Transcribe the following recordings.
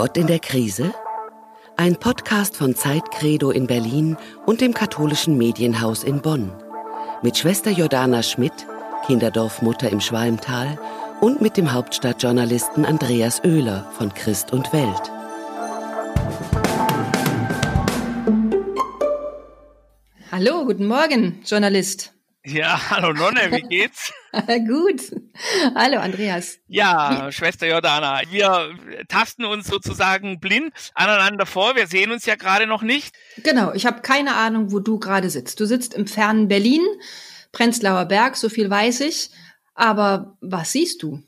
Gott in der Krise? Ein Podcast von Zeitcredo in Berlin und dem katholischen Medienhaus in Bonn. Mit Schwester Jordana Schmidt, Kinderdorfmutter im Schwalmtal und mit dem Hauptstadtjournalisten Andreas Oehler von Christ und Welt. Hallo, guten Morgen, Journalist. Ja, hallo Nonne, wie geht's? Gut. Hallo Andreas. Ja? Schwester Jordana, wir tasten uns sozusagen blind aneinander vor. Wir sehen uns ja gerade noch nicht. Genau, ich habe keine Ahnung, wo du gerade sitzt. Du sitzt im fernen Berlin, Prenzlauer Berg, so viel weiß ich. Aber was siehst du?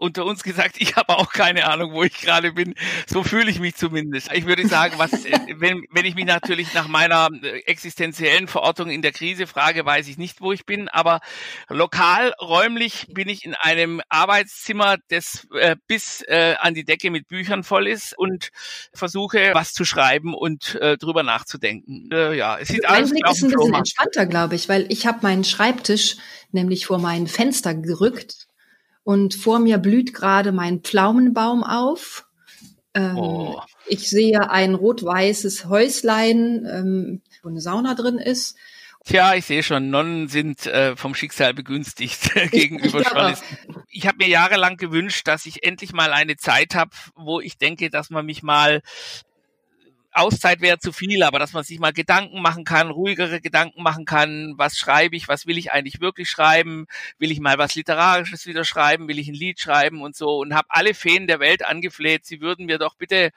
Unter uns gesagt, ich habe auch keine Ahnung, wo ich gerade bin. So fühle ich mich zumindest. Ich würde sagen, was, äh, wenn, wenn ich mich natürlich nach meiner äh, existenziellen Verortung in der Krise frage, weiß ich nicht, wo ich bin. Aber lokal, räumlich bin ich in einem Arbeitszimmer, das äh, bis äh, an die Decke mit Büchern voll ist und versuche, was zu schreiben und äh, drüber nachzudenken. Äh, ja, es sieht alles Blick ist ein bisschen entspannter, glaube ich, weil ich habe meinen Schreibtisch nämlich vor mein Fenster gerückt und vor mir blüht gerade mein Pflaumenbaum auf. Ähm, oh. Ich sehe ein rot-weißes Häuslein, ähm, wo eine Sauna drin ist. Tja, ich sehe schon, Nonnen sind äh, vom Schicksal begünstigt gegenüber Journalisten. Ich habe mir jahrelang gewünscht, dass ich endlich mal eine Zeit habe, wo ich denke, dass man mich mal Auszeit wäre zu viel, aber dass man sich mal Gedanken machen kann, ruhigere Gedanken machen kann, was schreibe ich, was will ich eigentlich wirklich schreiben, will ich mal was Literarisches wieder schreiben, will ich ein Lied schreiben und so und habe alle Feen der Welt angefleht, sie würden mir doch bitte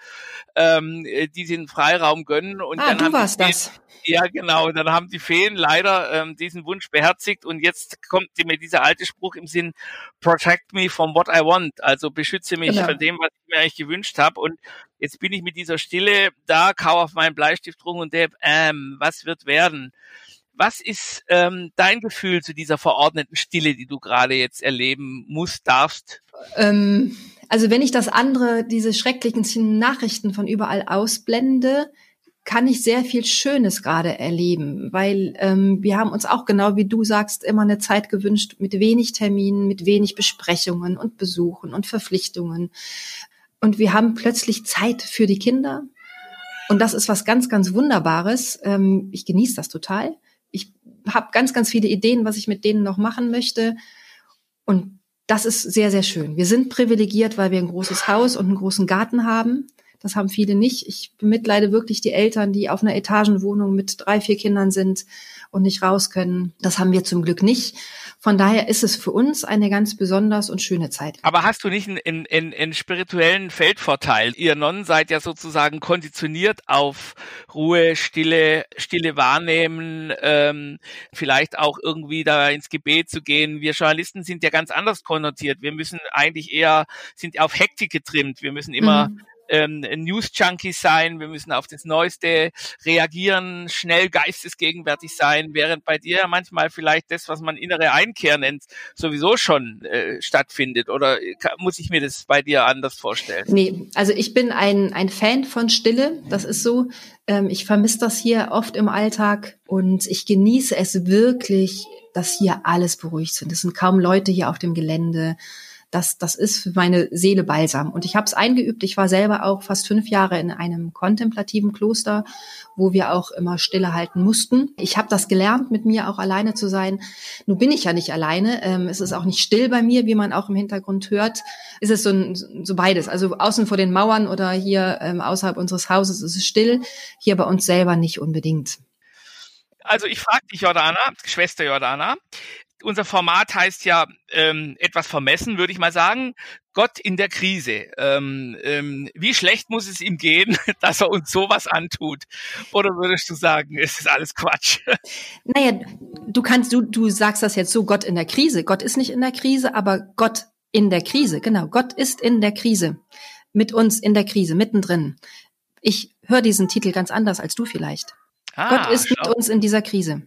ähm, diesen Freiraum gönnen. Und ah, dann du warst Feen, das. Ja, genau. Dann haben die Feen leider ähm, diesen Wunsch beherzigt und jetzt kommt mir dieser alte Spruch im Sinn, protect me from what I want, also beschütze mich genau. von dem, was ich mir eigentlich gewünscht habe und Jetzt bin ich mit dieser Stille da, kau auf meinen Bleistift rum und der, ähm, was wird werden? Was ist ähm, dein Gefühl zu dieser verordneten Stille, die du gerade jetzt erleben musst, darfst? Ähm, also wenn ich das andere, diese schrecklichen Nachrichten von überall ausblende, kann ich sehr viel Schönes gerade erleben, weil ähm, wir haben uns auch genau wie du sagst immer eine Zeit gewünscht mit wenig Terminen, mit wenig Besprechungen und Besuchen und Verpflichtungen. Und wir haben plötzlich Zeit für die Kinder. Und das ist was ganz, ganz Wunderbares. Ähm, ich genieße das total. Ich habe ganz, ganz viele Ideen, was ich mit denen noch machen möchte. Und das ist sehr, sehr schön. Wir sind privilegiert, weil wir ein großes Haus und einen großen Garten haben. Das haben viele nicht. Ich bemitleide wirklich die Eltern, die auf einer Etagenwohnung mit drei, vier Kindern sind und nicht raus können. Das haben wir zum Glück nicht. Von daher ist es für uns eine ganz besonders und schöne Zeit. Aber hast du nicht einen, einen, einen spirituellen Feldvorteil? Ihr Nonnen seid ja sozusagen konditioniert auf Ruhe, Stille, Stille wahrnehmen, ähm, vielleicht auch irgendwie da ins Gebet zu gehen. Wir Journalisten sind ja ganz anders konnotiert. Wir müssen eigentlich eher, sind auf Hektik getrimmt. Wir müssen immer mhm ähm, News-Junkies sein, wir müssen auf das Neueste reagieren, schnell geistesgegenwärtig sein, während bei dir manchmal vielleicht das, was man innere Einkehr nennt, sowieso schon äh, stattfindet. Oder muss ich mir das bei dir anders vorstellen? Nee, also ich bin ein, ein Fan von Stille, das ist so. Ähm, ich vermisse das hier oft im Alltag und ich genieße es wirklich, dass hier alles beruhigt sind. Es sind kaum Leute hier auf dem Gelände das, das ist für meine Seele balsam. Und ich habe es eingeübt. Ich war selber auch fast fünf Jahre in einem kontemplativen Kloster, wo wir auch immer Stille halten mussten. Ich habe das gelernt, mit mir auch alleine zu sein. Nun bin ich ja nicht alleine. Ähm, es ist auch nicht still bei mir, wie man auch im Hintergrund hört. Es ist so, ein, so beides. Also außen vor den Mauern oder hier ähm, außerhalb unseres Hauses ist es still. Hier bei uns selber nicht unbedingt. Also ich frage dich, Jordana, Schwester Jordana, unser Format heißt ja ähm, etwas vermessen, würde ich mal sagen. Gott in der Krise. Ähm, ähm, wie schlecht muss es ihm gehen, dass er uns sowas antut? Oder würdest du sagen, es ist alles Quatsch? Naja, du kannst, du, du sagst das jetzt so, Gott in der Krise. Gott ist nicht in der Krise, aber Gott in der Krise. Genau, Gott ist in der Krise. Mit uns in der Krise, mittendrin. Ich höre diesen Titel ganz anders als du vielleicht. Ah, Gott ist schau. mit uns in dieser Krise.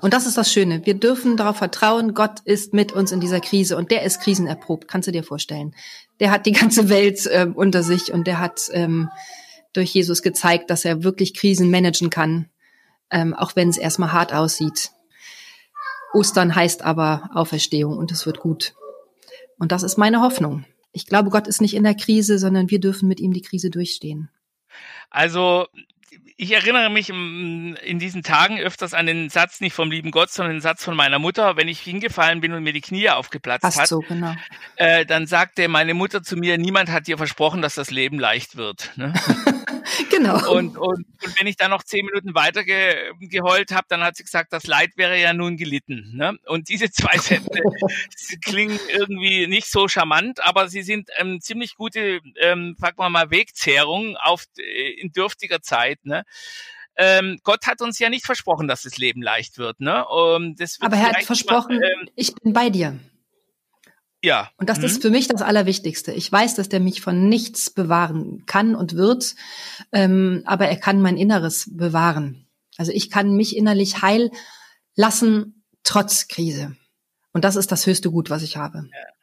Und das ist das Schöne. Wir dürfen darauf vertrauen, Gott ist mit uns in dieser Krise und der ist krisenerprobt, kannst du dir vorstellen. Der hat die ganze Welt äh, unter sich und der hat ähm, durch Jesus gezeigt, dass er wirklich Krisen managen kann, ähm, auch wenn es erstmal hart aussieht. Ostern heißt aber Auferstehung und es wird gut. Und das ist meine Hoffnung. Ich glaube, Gott ist nicht in der Krise, sondern wir dürfen mit ihm die Krise durchstehen. Also ich erinnere mich in diesen Tagen öfters an den Satz nicht vom lieben Gott, sondern den Satz von meiner Mutter, wenn ich hingefallen bin und mir die Knie aufgeplatzt Passt hat. So, genau. Äh, dann sagte meine Mutter zu mir, niemand hat dir versprochen, dass das Leben leicht wird. Ne? genau. Und, und, und wenn ich dann noch zehn Minuten weiter ge, geheult habe, dann hat sie gesagt, das Leid wäre ja nun gelitten. Ne? Und diese zwei Sätze klingen irgendwie nicht so charmant, aber sie sind ähm, ziemlich gute, ähm, sagen wir mal, Wegzehrung auf äh, in dürftiger Zeit. Ne? Ähm, Gott hat uns ja nicht versprochen, dass das Leben leicht wird. Ne? Um, das wird Aber er hat versprochen, mal, ähm, ich bin bei dir. Ja. Und das mhm. ist für mich das Allerwichtigste. Ich weiß, dass der mich von nichts bewahren kann und wird, ähm, aber er kann mein Inneres bewahren. Also ich kann mich innerlich heil lassen, trotz Krise. Und das ist das höchste Gut, was ich habe. Ja.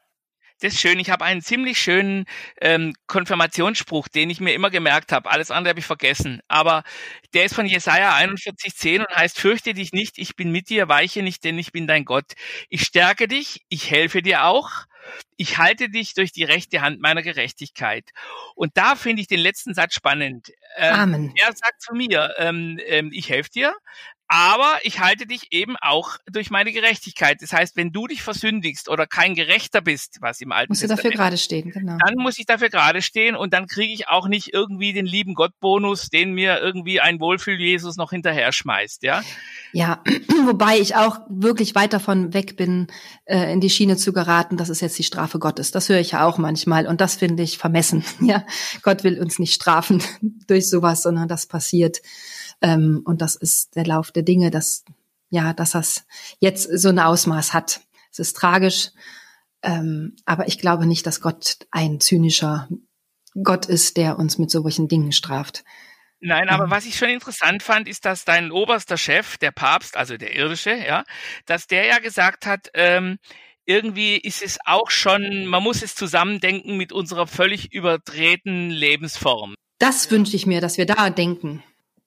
Das ist schön. Ich habe einen ziemlich schönen ähm, Konfirmationsspruch, den ich mir immer gemerkt habe. Alles andere habe ich vergessen. Aber der ist von Jesaja 41,10 und heißt, fürchte dich nicht, ich bin mit dir, weiche nicht, denn ich bin dein Gott. Ich stärke dich, ich helfe dir auch. Ich halte dich durch die rechte Hand meiner Gerechtigkeit. Und da finde ich den letzten Satz spannend. Ähm, Amen. Er sagt zu mir, ähm, ähm, ich helfe dir, aber ich halte dich eben auch durch meine Gerechtigkeit. Das heißt, wenn du dich versündigst oder kein Gerechter bist, was im Alten Musst du dafür gerade stehen, genau. Dann muss ich dafür gerade stehen und dann kriege ich auch nicht irgendwie den lieben Gott-Bonus, den mir irgendwie ein Wohlfühl-Jesus noch hinterher schmeißt, ja? Ja, wobei ich auch wirklich weit davon weg bin, äh, in die Schiene zu geraten, das ist jetzt die Strafe Gottes. Das höre ich ja auch manchmal und das finde ich vermessen. Ja, Gott will uns nicht strafen durch sowas, sondern das passiert ähm, und das ist der Lauf der Dinge, dass, ja, dass das jetzt so ein Ausmaß hat. Es ist tragisch, ähm, aber ich glaube nicht, dass Gott ein zynischer Gott ist, der uns mit solchen Dingen straft. Nein, aber ähm. was ich schon interessant fand, ist, dass dein oberster Chef, der Papst, also der irdische, ja, dass der ja gesagt hat, ähm, irgendwie ist es auch schon, man muss es zusammendenken mit unserer völlig überdrehten Lebensform. Das wünsche ich mir, dass wir da denken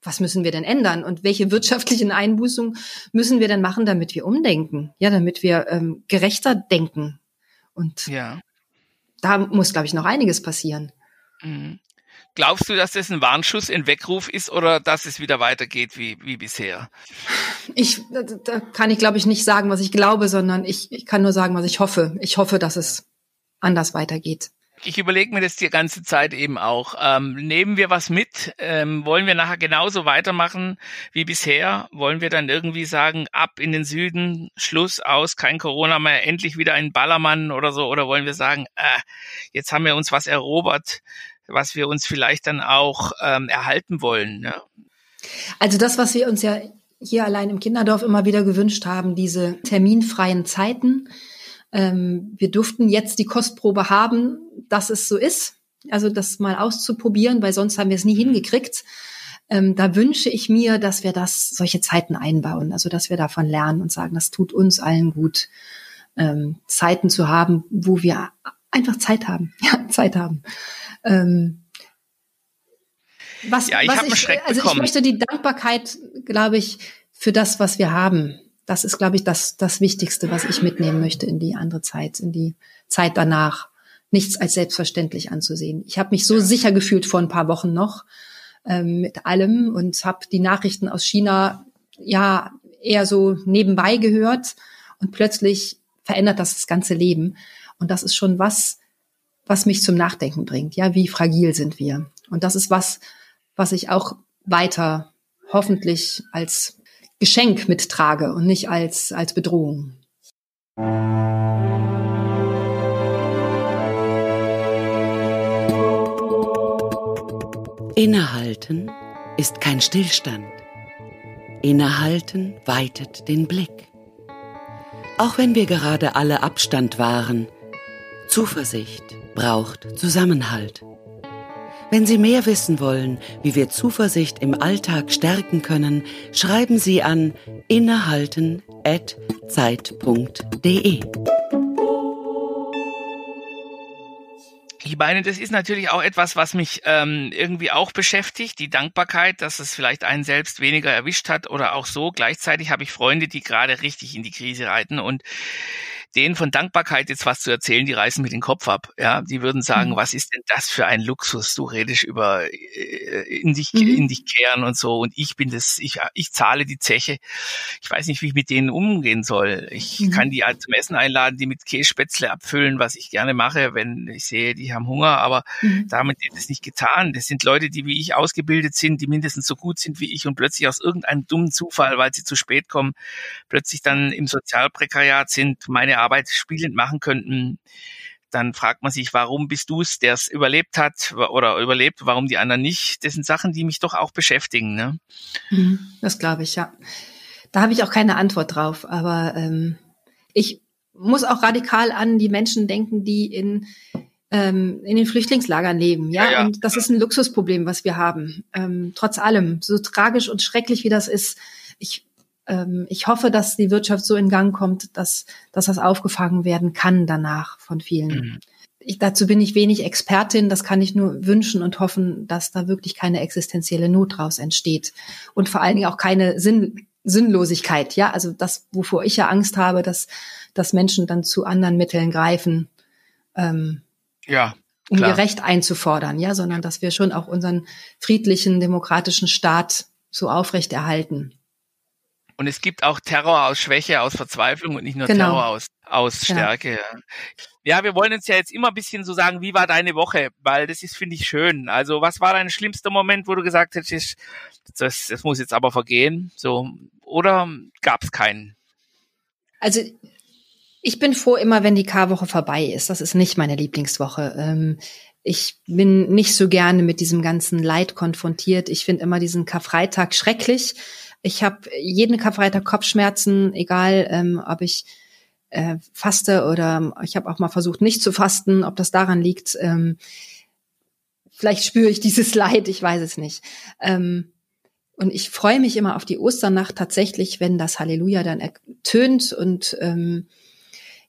was müssen wir denn ändern und welche wirtschaftlichen Einbußungen müssen wir denn machen, damit wir umdenken, ja, damit wir ähm, gerechter denken. Und ja. da muss, glaube ich, noch einiges passieren. Mhm. Glaubst du, dass das ein Warnschuss, ein Weckruf ist oder dass es wieder weitergeht wie, wie bisher? Ich, da kann ich, glaube ich, nicht sagen, was ich glaube, sondern ich, ich kann nur sagen, was ich hoffe. Ich hoffe, dass es anders weitergeht. Ich überlege mir das die ganze Zeit eben auch. Ähm, nehmen wir was mit? Ähm, wollen wir nachher genauso weitermachen wie bisher? Wollen wir dann irgendwie sagen, ab in den Süden, Schluss aus, kein Corona mehr, endlich wieder ein Ballermann oder so? Oder wollen wir sagen, äh, jetzt haben wir uns was erobert, was wir uns vielleicht dann auch ähm, erhalten wollen? Ne? Also das, was wir uns ja hier allein im Kinderdorf immer wieder gewünscht haben, diese terminfreien Zeiten, ähm, wir durften jetzt die Kostprobe haben, dass es so ist. Also das mal auszuprobieren, weil sonst haben wir es nie hingekriegt. Ähm, da wünsche ich mir, dass wir das solche Zeiten einbauen, also dass wir davon lernen und sagen, das tut uns allen gut, ähm, Zeiten zu haben, wo wir einfach Zeit haben, ja, Zeit haben. Ähm, was, ja, ich was ich, also bekommen. ich möchte die Dankbarkeit, glaube ich, für das, was wir haben, das ist, glaube ich, das, das Wichtigste, was ich mitnehmen möchte in die andere Zeit, in die Zeit danach. Nichts als selbstverständlich anzusehen. Ich habe mich so sicher gefühlt vor ein paar Wochen noch ähm, mit allem und habe die Nachrichten aus China ja eher so nebenbei gehört und plötzlich verändert das das ganze Leben. Und das ist schon was, was mich zum Nachdenken bringt. Ja, wie fragil sind wir? Und das ist was, was ich auch weiter hoffentlich als Geschenk mittrage und nicht als, als Bedrohung. Innehalten ist kein Stillstand. Innehalten weitet den Blick. Auch wenn wir gerade alle Abstand wahren, Zuversicht braucht Zusammenhalt. Wenn Sie mehr wissen wollen, wie wir Zuversicht im Alltag stärken können, schreiben Sie an innehalten.zeit.de. Ich meine, das ist natürlich auch etwas, was mich ähm, irgendwie auch beschäftigt, die Dankbarkeit, dass es vielleicht einen selbst weniger erwischt hat oder auch so. Gleichzeitig habe ich Freunde, die gerade richtig in die Krise reiten und denen von Dankbarkeit jetzt was zu erzählen, die reißen mit den Kopf ab. Ja, die würden sagen, mhm. was ist denn das für ein Luxus? Du redest über äh, in dich, mhm. in dich kehren und so. Und ich bin das, ich, ich zahle die Zeche. Ich weiß nicht, wie ich mit denen umgehen soll. Ich mhm. kann die halt zum Essen einladen, die mit Kässpätzle abfüllen, was ich gerne mache, wenn ich sehe, die haben Hunger. Aber mhm. damit ist es nicht getan. Das sind Leute, die wie ich ausgebildet sind, die mindestens so gut sind wie ich und plötzlich aus irgendeinem dummen Zufall, weil sie zu spät kommen, plötzlich dann im Sozialprekariat sind, meine Arbeit spielend machen könnten, dann fragt man sich, warum bist du es, der es überlebt hat oder überlebt, warum die anderen nicht? Das sind Sachen, die mich doch auch beschäftigen. Ne? Mhm, das glaube ich, ja. Da habe ich auch keine Antwort drauf, aber ähm, ich muss auch radikal an die Menschen denken, die in ähm, in den Flüchtlingslagern leben, ja? ja, ja. Und das ist ein Luxusproblem, was wir haben. Ähm, trotz allem, so tragisch und schrecklich wie das ist, ich ich hoffe, dass die Wirtschaft so in Gang kommt, dass, dass das aufgefangen werden kann danach von vielen. Mhm. Ich, dazu bin ich wenig Expertin, das kann ich nur wünschen und hoffen, dass da wirklich keine existenzielle Not draus entsteht und vor allen Dingen auch keine Sinn, Sinnlosigkeit. Ja, also das, wovor ich ja Angst habe, dass, dass Menschen dann zu anderen Mitteln greifen, ähm, ja, um ihr Recht einzufordern, ja, sondern dass wir schon auch unseren friedlichen, demokratischen Staat so aufrechterhalten. Und es gibt auch Terror aus Schwäche, aus Verzweiflung und nicht nur genau. Terror aus, aus Stärke. Ja. ja, wir wollen uns ja jetzt immer ein bisschen so sagen, wie war deine Woche? Weil das ist, finde ich, schön. Also was war dein schlimmster Moment, wo du gesagt hättest, das, das muss jetzt aber vergehen? So, oder gab es keinen? Also ich bin froh immer, wenn die Karwoche vorbei ist. Das ist nicht meine Lieblingswoche. Ähm, ich bin nicht so gerne mit diesem ganzen Leid konfrontiert. Ich finde immer diesen Karfreitag schrecklich. Ich habe jeden Karfreitag Kopfschmerzen, egal ähm, ob ich äh, faste oder ich habe auch mal versucht, nicht zu fasten, ob das daran liegt. Ähm, vielleicht spüre ich dieses Leid, ich weiß es nicht. Ähm, und ich freue mich immer auf die Osternacht tatsächlich, wenn das Halleluja dann ertönt und ähm,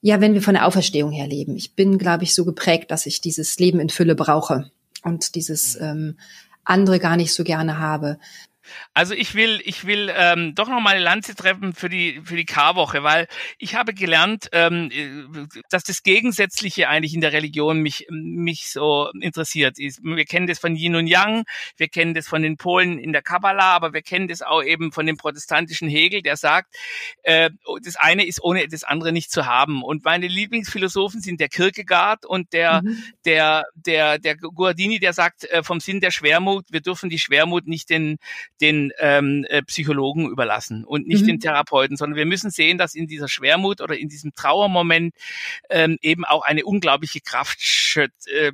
ja, wenn wir von der Auferstehung her leben. Ich bin, glaube ich, so geprägt, dass ich dieses Leben in Fülle brauche und dieses ähm, andere gar nicht so gerne habe. Also ich will, ich will ähm, doch noch mal eine Lanze treffen für die für die Karwoche, weil ich habe gelernt, ähm, dass das Gegensätzliche eigentlich in der Religion mich mich so interessiert. Wir kennen das von Yin und Yang, wir kennen das von den Polen in der Kabbala, aber wir kennen das auch eben von dem protestantischen Hegel, der sagt, äh, das eine ist ohne das andere nicht zu haben. Und meine Lieblingsphilosophen sind der Kierkegaard und der mhm. der der der Guardini, der sagt äh, vom Sinn der Schwermut, wir dürfen die Schwermut nicht den den ähm, äh, Psychologen überlassen und nicht mhm. den Therapeuten, sondern wir müssen sehen, dass in dieser Schwermut oder in diesem Trauermoment ähm, eben auch eine unglaubliche Kraft äh,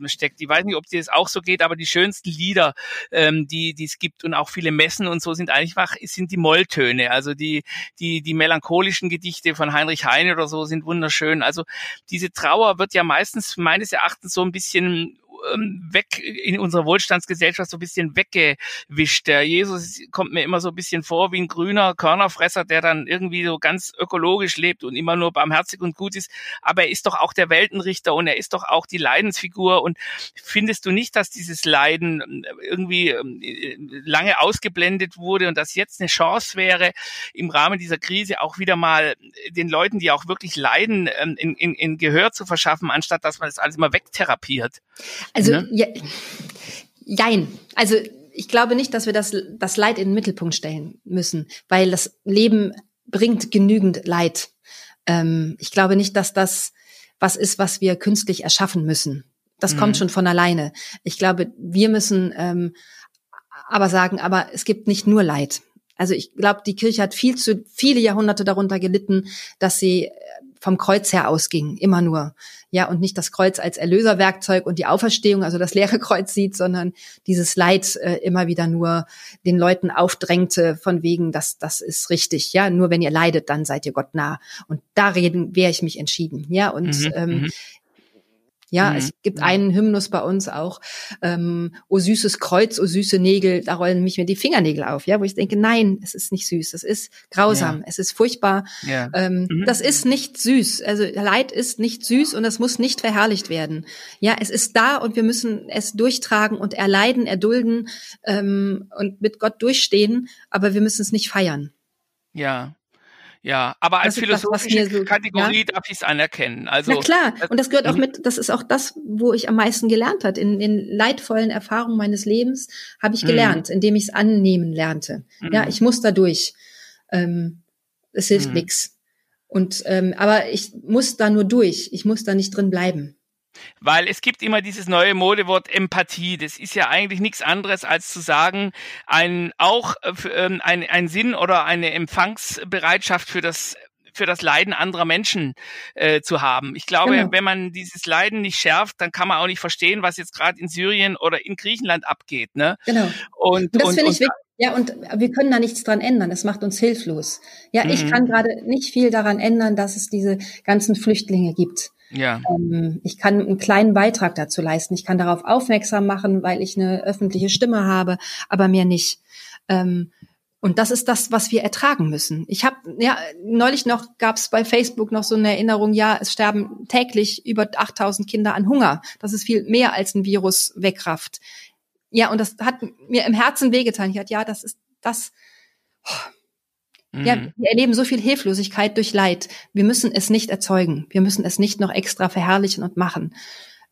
steckt. Ich weiß nicht, ob dir das auch so geht, aber die schönsten Lieder, ähm, die die es gibt und auch viele Messen und so sind einfach sind die Molltöne. Also die die die melancholischen Gedichte von Heinrich Heine oder so sind wunderschön. Also diese Trauer wird ja meistens meines Erachtens so ein bisschen ähm, weg in unserer Wohlstandsgesellschaft so ein bisschen weggewischt. Der Jesus kommt mir immer so ein bisschen vor wie ein grüner Körnerfresser, der dann irgendwie so ganz ökologisch lebt und immer nur barmherzig und gut ist. Aber er ist doch auch der Weltenrichter und er ist doch auch die Leidensfigur. Und findest du nicht, dass dieses Leiden ähm, irgendwie ähm, lange ausgeblendet wurde und dass jetzt eine Chance wäre, im Rahmen dieser Krise auch wieder mal den Leuten, die auch wirklich leiden, in, in, in Gehör zu verschaffen, anstatt dass man das alles immer wegtherapiert? Also, ne? ja, jein. Also, ich glaube nicht, dass wir das, das Leid in den Mittelpunkt stellen müssen, weil das Leben bringt genügend Leid. Ähm, ich glaube nicht, dass das was ist, was wir künstlich erschaffen müssen. Das mhm. kommt schon von alleine. Ich glaube, wir müssen ähm, aber sagen, aber es gibt nicht nur Leid. Also ich glaube, die Kirche hat viel zu viele Jahrhunderte darunter gelitten, dass sie vom Kreuz her ausging, immer nur. Ja, und nicht das Kreuz als Erlöserwerkzeug und die Auferstehung, also das leere Kreuz sieht, sondern dieses Leid äh, immer wieder nur den Leuten aufdrängte, von wegen, das, das ist richtig. Ja, nur wenn ihr leidet, dann seid ihr Gott nah. Und da reden, wäre ich mich entschieden. Ja, und mhm, ähm, mhm. Ja, mhm. es gibt einen Hymnus bei uns auch, ähm, O süßes Kreuz, o süße Nägel, da rollen mich mir die Fingernägel auf, ja, wo ich denke, nein, es ist nicht süß, es ist grausam, ja. es ist furchtbar. Ja. Ähm, mhm. Das ist nicht süß. Also Leid ist nicht süß und es muss nicht verherrlicht werden. Ja, es ist da und wir müssen es durchtragen und erleiden, erdulden ähm, und mit Gott durchstehen, aber wir müssen es nicht feiern. Ja, Ja, aber als philosophische so, Kategorie ja? darf ich es anerkennen. Also Na klar, und das gehört auch mhm. mit, das ist auch das, wo ich am meisten gelernt hat. In den leidvollen Erfahrungen meines Lebens habe ich mhm. gelernt, mhm. indem ich es annehmen lernte. Mhm. Ja, ich muss da durch. Ähm, es hilft mhm. nichts. Und ähm, aber ich muss da nur durch. Ich muss da nicht drin bleiben. Weil es gibt immer dieses neue Modewort Empathie. Das ist ja eigentlich nichts anderes als zu sagen, ein, auch äh, ähm, ein, ein Sinn oder eine Empfangsbereitschaft für das für das Leiden anderer Menschen äh, zu haben. Ich glaube, genau. wenn man dieses Leiden nicht schärft, dann kann man auch nicht verstehen, was jetzt gerade in Syrien oder in Griechenland abgeht. Ne? Genau. Und, und das finde ich wirklich ja, und wir können da nichts dran ändern. Das macht uns hilflos. Ja, mhm. ich kann gerade nicht viel daran ändern, dass es diese ganzen Flüchtlinge gibt. Ja. Ähm, ich kann einen kleinen Beitrag dazu leisten. Ich kann darauf aufmerksam machen, weil ich eine öffentliche Stimme habe, aber mehr nicht. Ähm, und das ist das, was wir ertragen müssen. Ich habe ja neulich noch gab es bei Facebook noch so eine Erinnerung, ja, es sterben täglich über 8000 Kinder an Hunger. Das ist viel mehr als ein Virus wegrafft. Ja, und das hat mir im Herzen wehgetan. Ich hatte, ja, das ist das. Oh, ja, mhm. wir erleben so viel Hilflosigkeit durch Leid. Wir müssen es nicht erzeugen. Wir müssen es nicht noch extra verherrlichen und machen.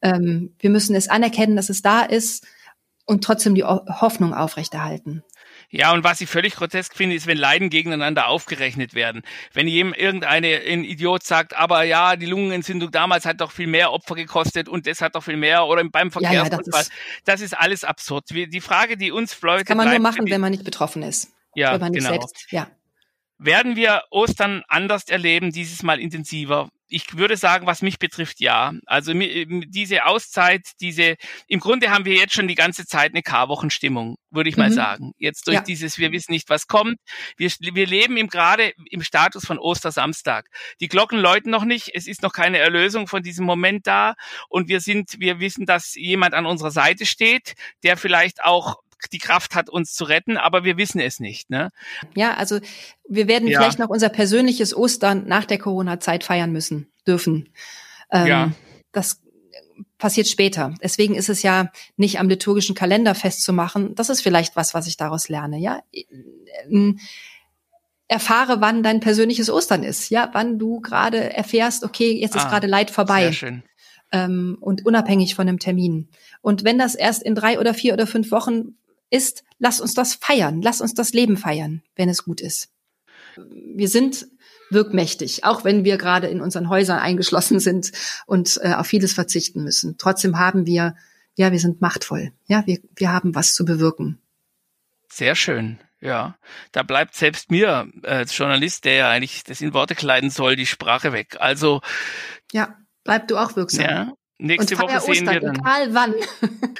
Ähm, wir müssen es anerkennen, dass es da ist und trotzdem die Hoffnung aufrechterhalten. Ja, und was ich völlig grotesk finde, ist, wenn Leiden gegeneinander aufgerechnet werden. Wenn jedem irgendeine ein Idiot sagt, aber ja, die Lungenentzündung damals hat doch viel mehr Opfer gekostet und das hat doch viel mehr oder beim Verkehrsunfall. Ja, ja, das, ist, das, ist, alles absurd. Die Frage, die uns Leute. Das kann man nur machen, wenn man nicht betroffen ist. Ja, wenn man nicht genau. selbst, ja werden wir Ostern anders erleben, dieses Mal intensiver? Ich würde sagen, was mich betrifft, ja. Also diese Auszeit, diese, im Grunde haben wir jetzt schon die ganze Zeit eine Karwochenstimmung, würde ich mhm. mal sagen. Jetzt durch ja. dieses, wir wissen nicht, was kommt. Wir, wir leben im, gerade im Status von Ostersamstag. Die Glocken läuten noch nicht. Es ist noch keine Erlösung von diesem Moment da. Und wir sind, wir wissen, dass jemand an unserer Seite steht, der vielleicht auch die Kraft hat, uns zu retten, aber wir wissen es nicht. Ne? Ja, also wir werden ja. vielleicht noch unser persönliches Ostern nach der Corona-Zeit feiern müssen, dürfen. Ähm, ja. Das passiert später. Deswegen ist es ja nicht am liturgischen Kalender festzumachen. Das ist vielleicht was, was ich daraus lerne. Ja, ähm, erfahre, wann dein persönliches Ostern ist. Ja, wann du gerade erfährst, okay, jetzt ist ah, gerade Leid vorbei. Sehr schön. Ähm, und unabhängig von einem Termin. Und wenn das erst in drei oder vier oder fünf Wochen ist, lass uns das feiern, lass uns das Leben feiern, wenn es gut ist. Wir sind wirkmächtig, auch wenn wir gerade in unseren Häusern eingeschlossen sind und äh, auf vieles verzichten müssen. Trotzdem haben wir, ja, wir sind machtvoll. Ja, wir, wir haben was zu bewirken. Sehr schön. Ja, da bleibt selbst mir als Journalist, der ja eigentlich das in Worte kleiden soll, die Sprache weg. Also ja, bleib du auch wirksam. Ja, Nächste Woche sehen Ostern, wir dann. Egal wann.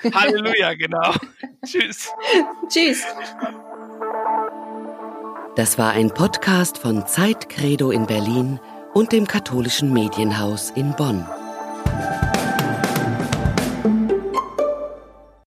Halleluja, genau. Tschüss. Tschüss. Das war ein Podcast von Zeit Credo in Berlin und dem katholischen Medienhaus in Bonn.